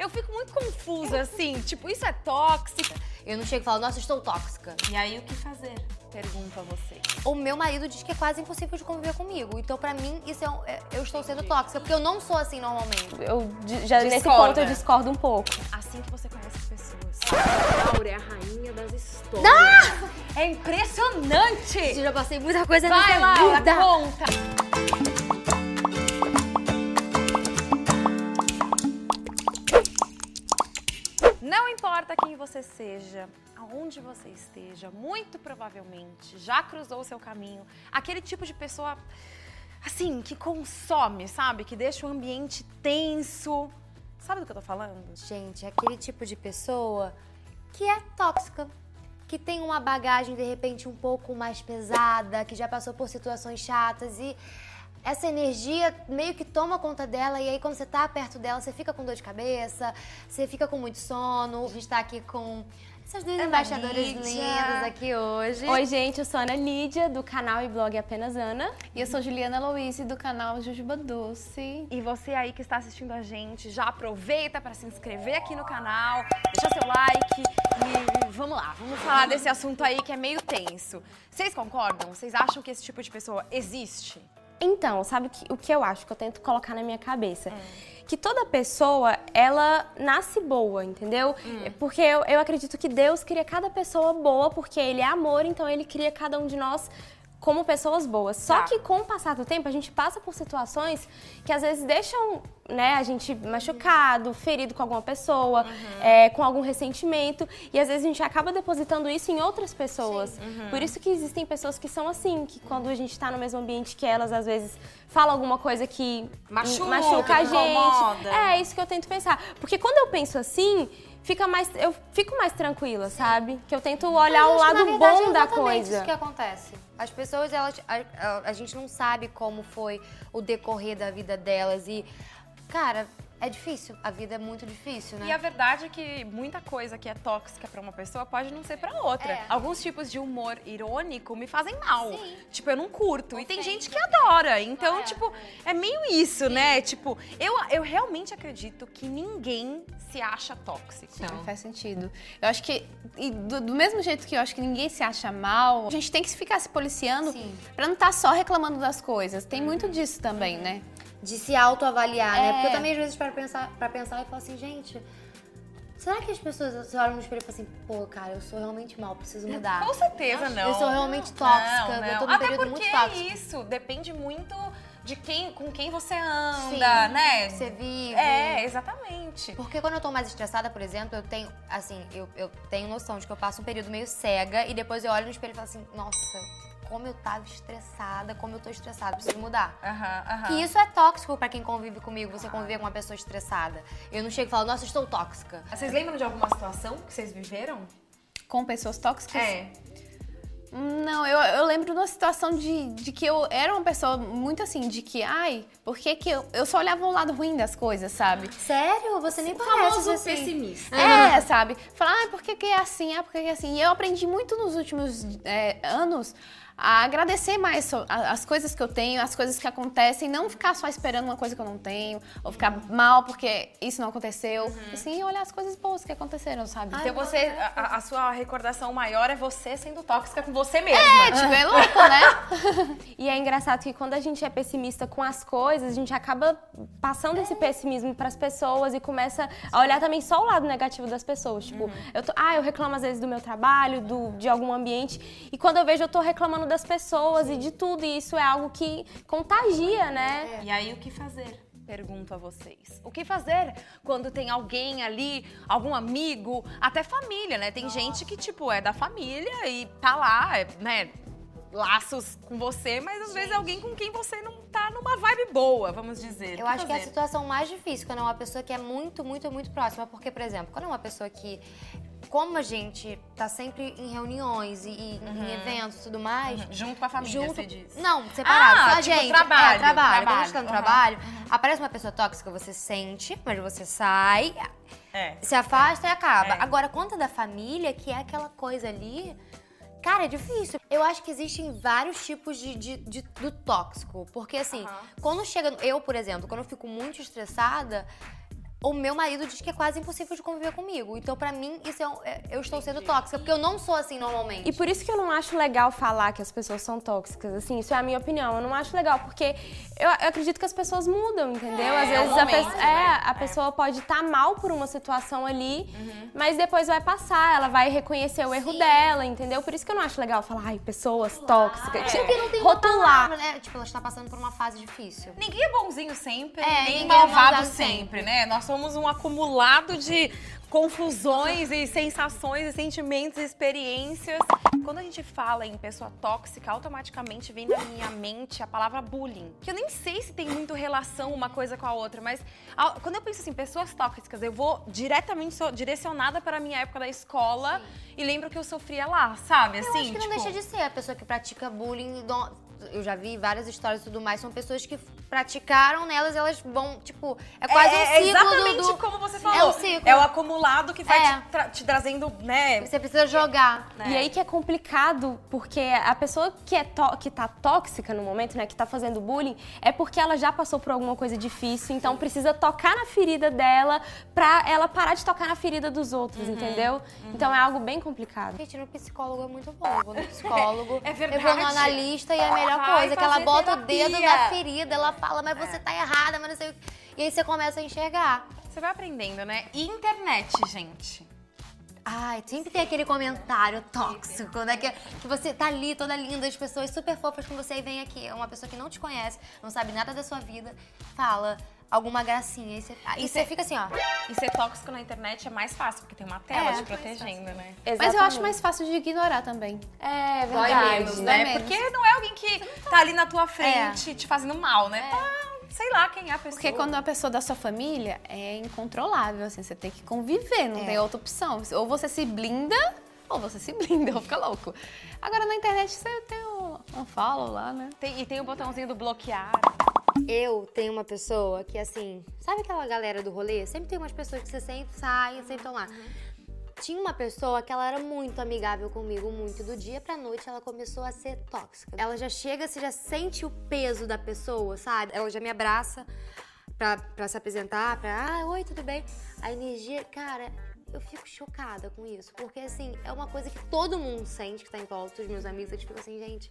Eu fico muito confusa, assim, tipo, isso é tóxica? Eu não chego e falo, nossa, estou tóxica. E aí, o que fazer? Pergunto a vocês. O meu marido diz que é quase impossível de conviver comigo. Então, pra mim, isso é, um, é eu estou sendo tóxica, porque eu não sou assim normalmente. Eu di- já nesse Discorda. ponto eu discordo um pouco. Assim que você conhece as pessoas. A Laura é a rainha das histórias. É impressionante! Eu já passei muita coisa Vai, nessa Laura, vida. conta! Importa quem você seja, aonde você esteja, muito provavelmente já cruzou o seu caminho. Aquele tipo de pessoa, assim, que consome, sabe? Que deixa o ambiente tenso. Sabe do que eu tô falando? Gente, é aquele tipo de pessoa que é tóxica. Que tem uma bagagem, de repente, um pouco mais pesada, que já passou por situações chatas e essa energia meio que toma conta dela e aí quando você tá perto dela, você fica com dor de cabeça, você fica com muito sono. A gente tá aqui com essas duas Ana embaixadoras Lídia. lindas aqui hoje. Oi, gente, eu sou a Ana Lídia, do canal e blog Apenas Ana. E eu sou Juliana Louise, do canal Jujuba Doce. E você aí que está assistindo a gente, já aproveita para se inscrever aqui no canal, deixar seu like e vamos lá, vamos falar desse assunto aí que é meio tenso. Vocês concordam? Vocês acham que esse tipo de pessoa existe? Então, sabe o que, o que eu acho que eu tento colocar na minha cabeça? Que toda pessoa, ela nasce boa, entendeu? Porque eu, eu acredito que Deus cria cada pessoa boa, porque Ele é amor, então Ele cria cada um de nós como pessoas boas. Só Tá. que com o passar do tempo, a gente passa por situações que às vezes deixam né, a gente machucado, ferido com alguma pessoa, é, com algum ressentimento. E às vezes a gente acaba depositando isso em outras pessoas. Por isso que existem pessoas que são assim, que quando a gente tá no mesmo ambiente que elas, às vezes falam alguma coisa que Machuca, machuca a gente. incomoda. É isso que eu tento pensar. Porque quando eu penso assim, fica mais, eu fico mais tranquila, sabe? Que eu tento olhar o que, lado na verdade, bom é da coisa. isso que acontece. As pessoas, elas, a, a- a gente não sabe como foi o decorrer da vida delas e, cara, é difícil. A vida é muito difícil, né? E a verdade é que muita coisa que é tóxica pra uma pessoa pode não ser pra outra. É. Alguns tipos de humor irônico me fazem mal. Sim. Tipo, eu não curto. E tem Ofende. gente que adora. Então, tipo, é meio isso, né? Tipo, eu, eu realmente acredito que ninguém se acha tóxico. Não, faz sentido. Eu acho que, e do, do mesmo jeito que eu acho que ninguém se acha mal, a gente tem que ficar se policiando Sim. pra não estar só reclamando das coisas. Tem muito disso também, né? De se autoavaliar, né? É. Porque eu também, às vezes, paro pra pensar, pra pensar e falo assim, gente... Será que as pessoas se olham no espelho e falam assim, pô, cara, eu sou realmente mal, preciso mudar? Com certeza não. Eu sou realmente tóxica, Não, eu não. tô num Até período porque muito tóxico. é isso. Depende muito de quem, com quem você anda, Sim, né? Você vive. É, exatamente. Porque quando eu tô mais estressada, por exemplo, eu tenho, assim, eu, eu tenho noção de que eu passo um período meio cega e depois eu olho no espelho e falo assim, nossa, como eu tava estressada, como eu tô estressada, preciso mudar. Aham, aham. Que isso é tóxico pra quem convive comigo, você conviver com uma pessoa estressada. Eu não chego e falo, nossa, estou tóxica. Vocês lembram de alguma situação que vocês viveram? Com pessoas tóxicas. É. Não, eu, eu lembro de uma situação de, de que eu era uma pessoa muito assim, de que, ai, por que que eu, eu só olhava o lado ruim das coisas, sabe? Sério? Você nem O parece famoso assim. pessimista. É, sabe? Falar, ah, por que, que é assim? Ah, por que, que é assim? E eu aprendi muito nos últimos é, anos a agradecer mais as coisas que eu tenho, as coisas que acontecem, não ficar só esperando uma coisa que eu não tenho, ou ficar mal porque isso não aconteceu. Assim, olhar as coisas boas que aconteceram, sabe? Então você, a, a sua recordação maior é você sendo tóxica com você mesma. É, tipo, é louco, né? E é engraçado que quando a gente é pessimista com as coisas, a gente acaba passando esse pessimismo pras pessoas e começa a olhar também só o lado negativo das pessoas. Tipo, eu tô, ah, eu reclamo às vezes do meu trabalho, do, de algum ambiente, e quando eu vejo eu tô reclamando das pessoas e de tudo, e isso é algo que contagia, né? E aí o que fazer? Pergunto a vocês. O que fazer quando tem alguém ali, algum amigo, até família, né? Tem gente que, tipo, é da família e tá lá, é, né? Laços com você, mas às vezes é alguém com quem você não tá numa vibe boa, vamos dizer. Eu acho que é a fazer? situação mais difícil quando é uma pessoa que é muito, muito, muito próxima. Porque, por exemplo, quando é uma pessoa que. Como a gente tá sempre em reuniões e, e em eventos e tudo mais. Junto com a família, Junto. você diz. Não, separado. Ah, só a tipo, gente. trabalho, É, trabalho. Quando a gente tá no Uhum. trabalho, aparece uma pessoa tóxica, você sente, mas você sai, É. se afasta e acaba. É. Agora, é da família, que é aquela coisa ali. Cara, é difícil. Eu acho que existem vários tipos de, de- de- do tóxico. Porque, assim, Aham. quando chega. Eu, por exemplo, quando eu fico muito estressada, o meu marido diz que é quase impossível de conviver comigo. Então, pra mim, isso é, um- é- eu estou sendo tóxica, porque eu não sou assim normalmente. E por isso que eu não acho legal falar que as pessoas são tóxicas, assim, isso é a minha opinião. Eu não acho legal, porque eu, eu acredito que as pessoas mudam, entendeu? Às é vezes um a, momento, pe- né? é, a pessoa pode estar mal por uma situação ali, Uhum. mas depois vai passar, ela vai reconhecer o erro dela, entendeu? Por isso que eu não acho legal falar, ai, pessoas tóxicas. Porque não tem rotular. palavra, né? Tipo, ela está passando por uma fase difícil. Ninguém é bonzinho sempre, É, nem ninguém é malvado sempre, sempre. né? Nós somos um acumulado de confusões e sensações e sentimentos e experiências. Quando a gente fala em pessoa tóxica, automaticamente vem na minha mente a palavra bullying. Que eu nem sei se tem muito relação uma coisa com a outra, mas a- quando eu penso assim, pessoas tóxicas, eu vou diretamente sou direcionada para a minha época da escola e lembro que eu sofria lá, sabe? Eu Assim, acho que não tipo, deixa de ser a pessoa que pratica bullying. Eu já vi várias histórias e tudo mais. São pessoas que praticaram nelas, elas vão, tipo, é quase é, um é ciclo exatamente do, do- como você É falou. um ciclo. É o acumulado que vai É. te, tra- te trazendo, né? Você precisa jogar. E aí que é complicado, porque a pessoa que, é que tá tóxica no momento, né, que tá fazendo bullying, é porque ela já passou por alguma coisa difícil, então precisa tocar na ferida dela pra ela parar de tocar na ferida dos outros, Uhum. entendeu? Então é algo bem complicado. Gente, no psicólogo é muito bom. Eu vou no psicólogo, É verdade. eu vou no analista e é a melhor Vai coisa, que ela bota o dedo terapia. na ferida, ela fala, mas você tá errada, mas não sei o que. E aí você começa a enxergar. Você vai aprendendo, né? E internet, gente. Ai, sempre tem aquele comentário tóxico, né? Que, que você tá ali, toda linda, as pessoas super fofas com você e vem aqui. Uma pessoa que não te conhece, não sabe nada da sua vida, fala alguma gracinha. E você, e você fica assim, ó. E ser tóxico na internet é mais fácil, porque tem uma tela É, te protegendo, né? Mas eu acho mais fácil de ignorar também. É Dói verdade. menos, dói né? menos. Porque não é alguém que tá ali na tua frente te fazendo mal, né? Tá, sei lá quem é a pessoa. Porque quando a pessoa da sua família é incontrolável, assim, você tem que conviver, não tem outra opção. Ou você se blinda, ou você se blinda, ou fica louco. Agora na internet você tem um, um follow lá, né? Tem- e tem o botãozinho do bloquear. Eu tenho uma pessoa que, assim, sabe aquela galera do rolê? Sempre tem umas pessoas que você sempre sai, sempre estão lá. Tinha uma pessoa que ela era muito amigável comigo, muito. Do dia pra noite ela começou a ser tóxica. Ela já chega, você já sente o peso da pessoa, sabe? Ela já me abraça pra, pra se apresentar, pra, ah, oi, tudo bem? A energia, cara, eu fico chocada com isso. Porque, assim, é uma coisa que todo mundo sente que tá em volta, os meus amigos, eles ficam assim, gente,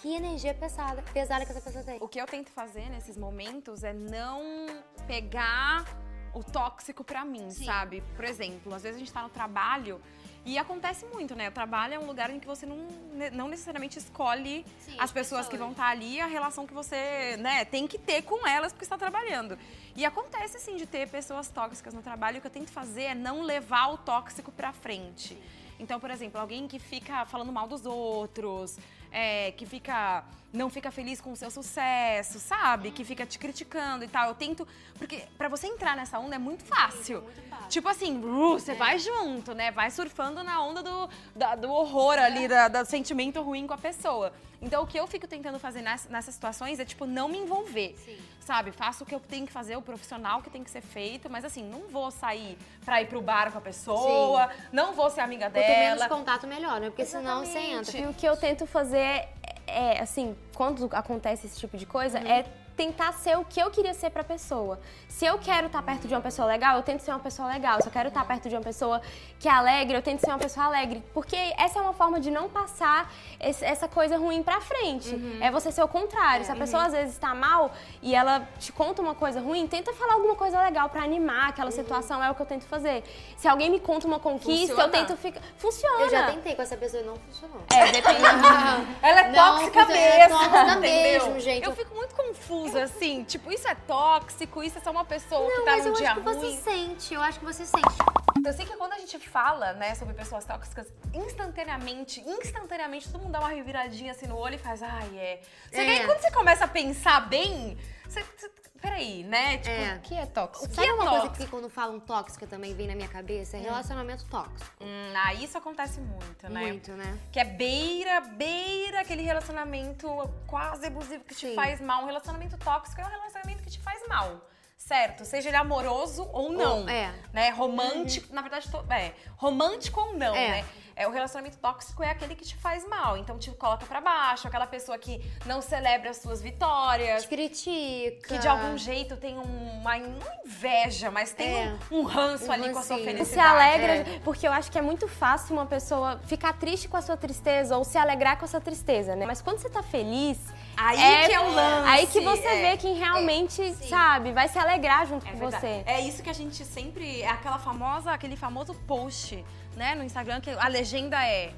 que energia pesada, pesada que essa pessoa tem. O que eu tento fazer nesses momentos é não pegar o tóxico pra mim, sabe? Por exemplo, às vezes a gente tá no trabalho e acontece muito, né? O trabalho é um lugar em que você não, não necessariamente escolhe Sim, as as pessoas que pessoas. vão estar ali, a relação que você, né, tem que ter com elas porque está trabalhando. E acontece, assim, de ter pessoas tóxicas no trabalho. O que eu tento fazer é não levar o tóxico pra frente. Então, por exemplo, alguém que fica falando mal dos outros, é, que fica não fica feliz com o seu sucesso, sabe? Que fica te criticando e tal. Eu tento, porque pra você entrar nessa onda é muito fácil. Tipo assim, uh, você vai junto, né? Vai surfando na onda do, da- do horror ali, da- do sentimento ruim com a pessoa. Então, o que eu fico tentando fazer ness- nessas situações é, tipo, não me envolver. Sabe? Faço o que eu tenho que fazer, o profissional que tem que ser feito, mas assim, não vou sair pra ir pro bar com a pessoa, não vou ser amiga Quanto menos dela. contato, melhor, né? Porque senão você entra. E o que eu tento fazer é, é, assim, quando acontece esse tipo de coisa, é tentar ser o que eu queria ser pra pessoa. Se eu quero estar perto de uma pessoa legal, eu tento ser uma pessoa legal. Se eu quero estar perto de uma pessoa que é alegre, eu tento ser uma pessoa alegre. Porque essa é uma forma de não passar esse- essa coisa ruim pra frente. É você ser o contrário. Se a pessoa às vezes tá mal e ela te conta uma coisa ruim, tenta falar alguma coisa legal pra animar aquela situação. É o que eu tento fazer. Se alguém me conta uma conquista, Funciona? eu tento ficar. Funciona! Eu já tentei com essa pessoa e não funcionou. É, depende. Ela é Não, tóxica é mesmo. tóxica entendeu? mesmo, gente. Eu fico muito confusa, assim. Tipo, isso é tóxico, isso é só uma pessoa que Não, tá mas num eu dia acho que ruim. você sente, eu acho que você sente. Eu sei que quando a gente fala, né, sobre pessoas tóxicas, instantaneamente, instantaneamente, todo mundo dá uma reviradinha assim no olho e faz, ai, é. Só que aí É. quando você começa a pensar bem, você. você- peraí, né? Tipo, É. O que é tóxico? que Sabe é uma coisa tóxico? que quando falam tóxica também vem na minha cabeça? É relacionamento tóxico. hum, ah, isso acontece muito, né? Muito, né? Que é beira, beira aquele relacionamento quase abusivo que te Sim. faz mal. Um relacionamento tóxico é um relacionamento que te faz mal. Certo? Seja ele amoroso ou não. Ou- é. Né? Romântico, na verdade, é, romântico ou não, É. né? É, o relacionamento tóxico é aquele que te faz mal, então te coloca pra baixo, aquela pessoa que não celebra as suas vitórias, Te critica. que de algum jeito tem uma não inveja, mas tem É. um, um ranço Um ali com a sua rancinho. felicidade. se alegra, é. porque eu acho que é muito fácil uma pessoa ficar triste com a sua tristeza ou se alegrar com a sua tristeza, né? Mas quando você tá feliz, Aí que é o lance. Aí que você é. vê quem realmente, sabe, vai se alegrar junto É com verdade. você. É isso que a gente sempre. É aquela famosa, aquele famoso post, né, no Instagram, que a legenda é.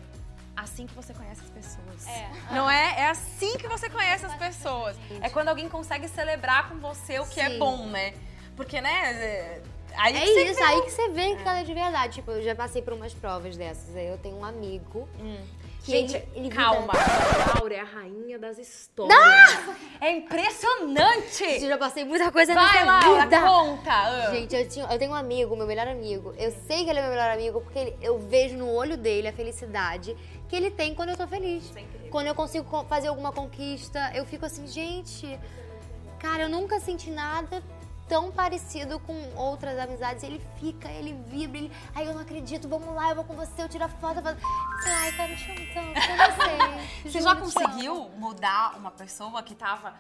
Assim que você conhece as pessoas. Não é? É assim que você conhece as pessoas. É quando alguém consegue celebrar com você o que é Sim. bom, né? Porque, né? é- Aí É isso, vê aí que você vê que ela é de verdade. Tipo, eu já passei por umas provas dessas. Aí eu tenho um amigo. que Gente, ele- ele calma. vira- A Laura é a rainha das histórias. É impressionante! Eu já passei muita coisa Vai, nessa Laura, vida. conta! Ah. Gente, eu, tinha- eu tenho um amigo, meu melhor amigo. Eu sei que ele é meu melhor amigo porque ele- eu vejo no olho dele a felicidade que ele tem quando eu tô feliz. Quando eu consigo co- fazer alguma conquista, eu fico assim, gente, cara, eu nunca senti nada tão parecido com outras amizades. Ele fica, ele vibra, ele, ai, eu não acredito, vamos lá, eu vou com você, eu tiro a foto. Eu falo, ai, eu te amo tanto, eu não sei. Você já te amo." conseguiu mudar uma pessoa que tava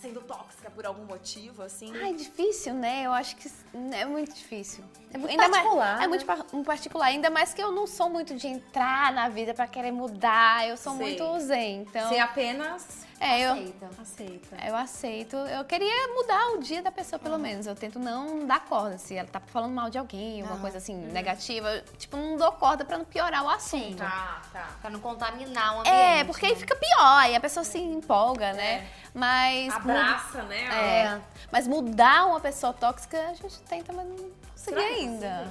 sendo tóxica por algum motivo, assim? Ai, difícil, né? Eu acho que é muito difícil. É muito Ainda mais- particular, é né? muito par- um particular. Ainda mais que eu não sou muito de entrar na vida pra querer mudar. Eu sou Sei. muito zen. Então, Você apenas é, eu, Aceita. aceita. eu aceito. Eu queria mudar o dia da pessoa, pelo menos. Eu tento não dar corda. Se ela tá falando mal de alguém, alguma coisa assim, negativa, eu, tipo, não dou corda pra não piorar o assunto. Tá, tá. Pra não contaminar o ambiente. É, porque aí né? fica pior, aí a pessoa se empolga, né? Mas. Abraça, né? É, mas mudar uma pessoa tóxica, a gente tenta, mas não consegui ainda.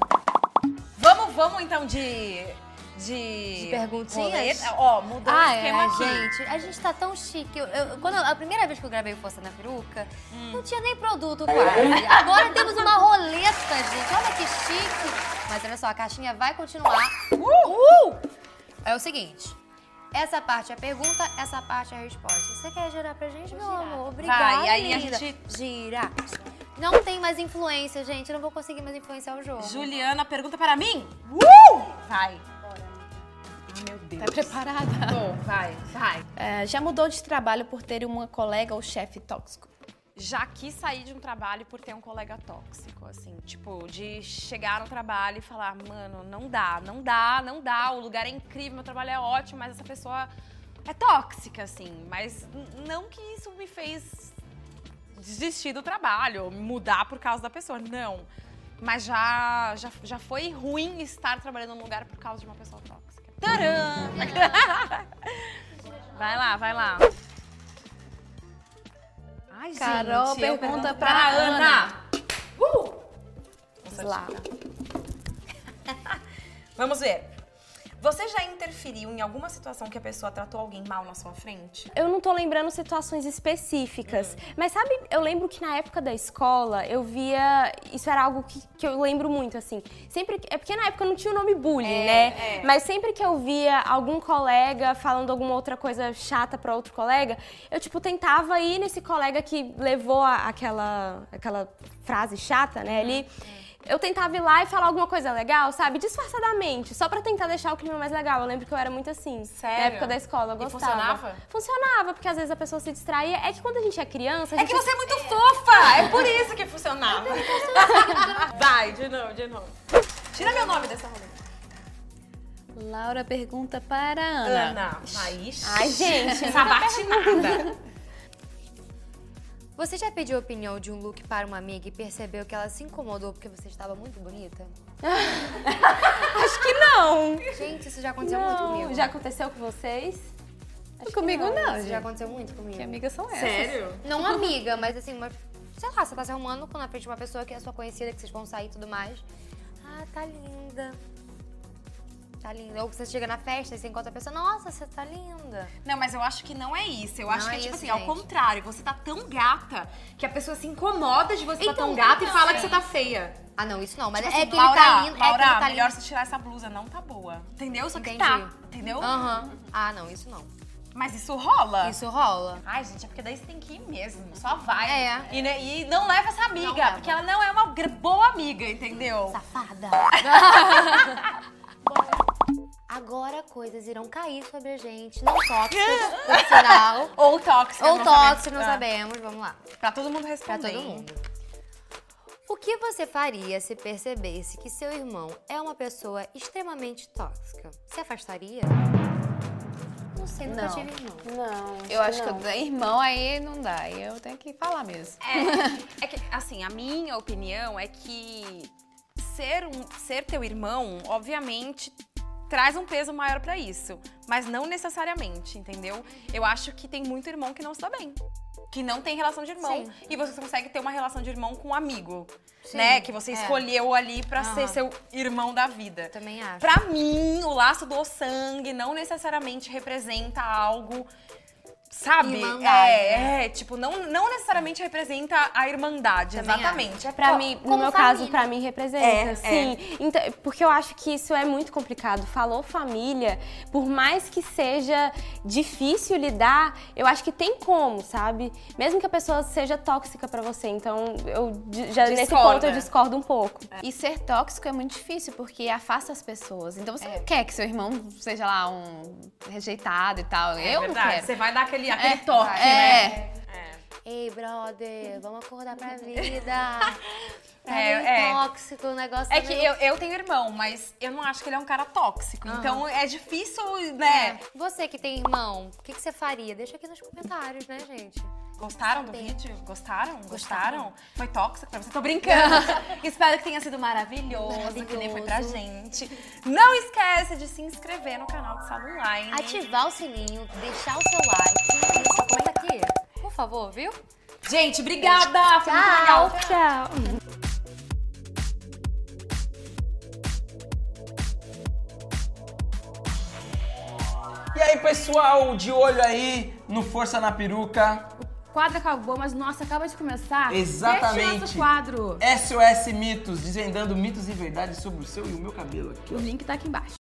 Vamos, vamos então de. De, De perguntinhas? Ó, mudou Ah, o esquema é, aqui. gente, a gente tá tão chique. Eu- eu- quando eu- a primeira vez que eu gravei o Força na Peruca, não tinha nem produto quase. Agora temos uma roleta, gente. Olha que chique. Mas olha só, a caixinha vai continuar. Uh! É o seguinte. Essa parte é a pergunta, essa parte é a resposta. Você quer girar pra gente, meu amor? Obrigada, Vai, aí a gente- Gira. Não tem mais influência, gente. Eu não vou conseguir mais influenciar o jogo. Juliana pergunta para mim. Uh! Vai. Ai, meu Deus. Tá preparada? Tô, vai, vai. É, já mudou de trabalho por ter uma colega ou chefe tóxico? Já quis sair de um trabalho por ter um colega tóxico, assim, tipo, de chegar no trabalho e falar, mano, não dá, não dá, não dá, o lugar é incrível, meu trabalho é ótimo, mas essa pessoa é tóxica, assim, mas não que isso me fez desistir do trabalho, mudar por causa da pessoa, não. Mas já, já, já foi ruim estar trabalhando num lugar por causa de uma pessoa tóxica. Tcharam! vai lá, vai lá. Ai, Carol gente, pergunta pergunto pra Ana. Uh! Vamos lá. Vamos ver. Você já interferiu em alguma situação que a pessoa tratou alguém mal na sua frente? Eu não tô lembrando situações específicas, mas sabe, eu lembro que na época da escola eu via. Isso era algo que, que eu lembro muito, assim. Sempre. É porque na época não tinha o nome bullying, É, né? é. Mas sempre que eu via algum colega falando alguma outra coisa chata pra outro colega, eu, tipo, tentava ir nesse colega que levou a- aquela, aquela frase chata, né, ali. Eu tentava ir lá e falar alguma coisa legal, sabe? Disfarçadamente, só pra tentar deixar o clima mais legal. Eu lembro que eu era muito assim. Sério? Na época da escola, eu E gostava. funcionava? Funcionava, porque às vezes a pessoa se distraía. É que quando a gente é criança, a É gente que você é muito fofa! É por isso que funcionava. Vai, de novo, de novo. Tira meu nome dessa roleta. Laura pergunta para Ana. Ana. Aí, Ai, gente, essa batinada. Você já pediu a opinião de um look para uma amiga e percebeu que ela se incomodou porque você estava muito bonita? Acho que não. Gente, isso já aconteceu muito comigo. Não, já aconteceu com vocês? Acho Comigo que não, Isso já aconteceu muito comigo. Que amigas são essas? Sério? Não amiga, mas assim, uma, sei lá, você tá se arrumando na frente de uma pessoa que é sua conhecida, que vocês vão sair e tudo mais. Ah, tá linda. Tá linda. Ou você chega na festa e você encontra a pessoa, nossa, você tá linda. Não, mas eu acho que não é isso. Eu acho Não que é é tipo isso, assim, ao gente. contrário. Você tá tão gata que a pessoa se incomoda de você Então, tão gata e não, fala é. que você tá feia. Ah, não, isso não. Mas Tipo é assim, que Laura, ele tá lindo. Laura, é que ele tá melhor lindo. você tirar essa blusa, não tá boa. Entendeu? Só que Entendi. tá, entendeu? Aham. Ah, não, isso não. Mas isso rola? Isso rola. Ai, gente, é porque daí você tem que ir mesmo. Só vai. É. E, né, e não leva essa amiga, Não leva. porque ela não é uma boa amiga, entendeu? Safada. Agora coisas irão cair sobre a gente. Não tóxicas, por sinal. Ou tóxica. Ou não tóxicas, sabemos. não Ah, sabemos. Vamos lá. Pra todo mundo Pra responder. todo mundo. O que você faria se percebesse que seu irmão é uma pessoa extremamente tóxica? Se afastaria? Não sei, nunca Não. tive irmão. Não. Eu acho que não. eu- irmão aí não dá. Aí eu tenho que falar mesmo. É que, assim, a minha opinião é que ser, um, ser teu irmão, obviamente, traz um peso maior pra isso. Mas não necessariamente, entendeu? Eu acho que tem muito irmão que não se dá bem. Que não tem relação de irmão. Sim. E você consegue ter uma relação de irmão com um amigo. Sim, né? Que você é. escolheu ali pra ser seu irmão da vida. Também acho. Pra mim, o laço do sangue não necessariamente representa algo. Sabe? Irmandade, é, né? é, tipo, não, não necessariamente representa a irmandade, Também exatamente. É Pra Co- mim, no meu família. caso, pra mim representa, É, sim. Então, porque eu acho que isso é muito complicado. Falou família, por mais que seja difícil lidar, eu acho que tem como, sabe? Mesmo que a pessoa seja tóxica pra você. Então, eu já nesse Discorda. ponto eu discordo um pouco. E ser tóxico é muito difícil, porque afasta as pessoas. Então você não quer que seu irmão seja lá um rejeitado e tal. É eu verdade. não quero. Você vai dar aquele, aquele É, toque, é. né? Ei, brother, vamos acordar pra vida. Tá É, meio é. tóxico o negócio. É tá que meio- eu, eu tenho irmão, mas eu não acho que ele é um cara tóxico. Então é difícil, né? Você que tem irmão, o que, que você faria? Deixa aqui nos comentários, né, gente? Gostaram do vídeo? Gostaram? Gostaram? Gostaram. Foi tóxico pra você? Tô brincando. Espero que tenha sido maravilhoso, que nem foi pra Maravilhoso. gente. Não esquece de se inscrever no canal do Sala Online. Ativar o sininho, deixar o seu like e só comenta aqui. Por favor, viu? Gente, obrigada! Foi muito legal. Tchau. E aí, pessoal, de olho aí no Força na Peruca. O quadro acabou, mas nossa, acaba de começar. Exatamente. Nosso quadro. SOS Mitos, desvendando mitos e verdades sobre o seu e o meu cabelo aqui. O link tá aqui embaixo.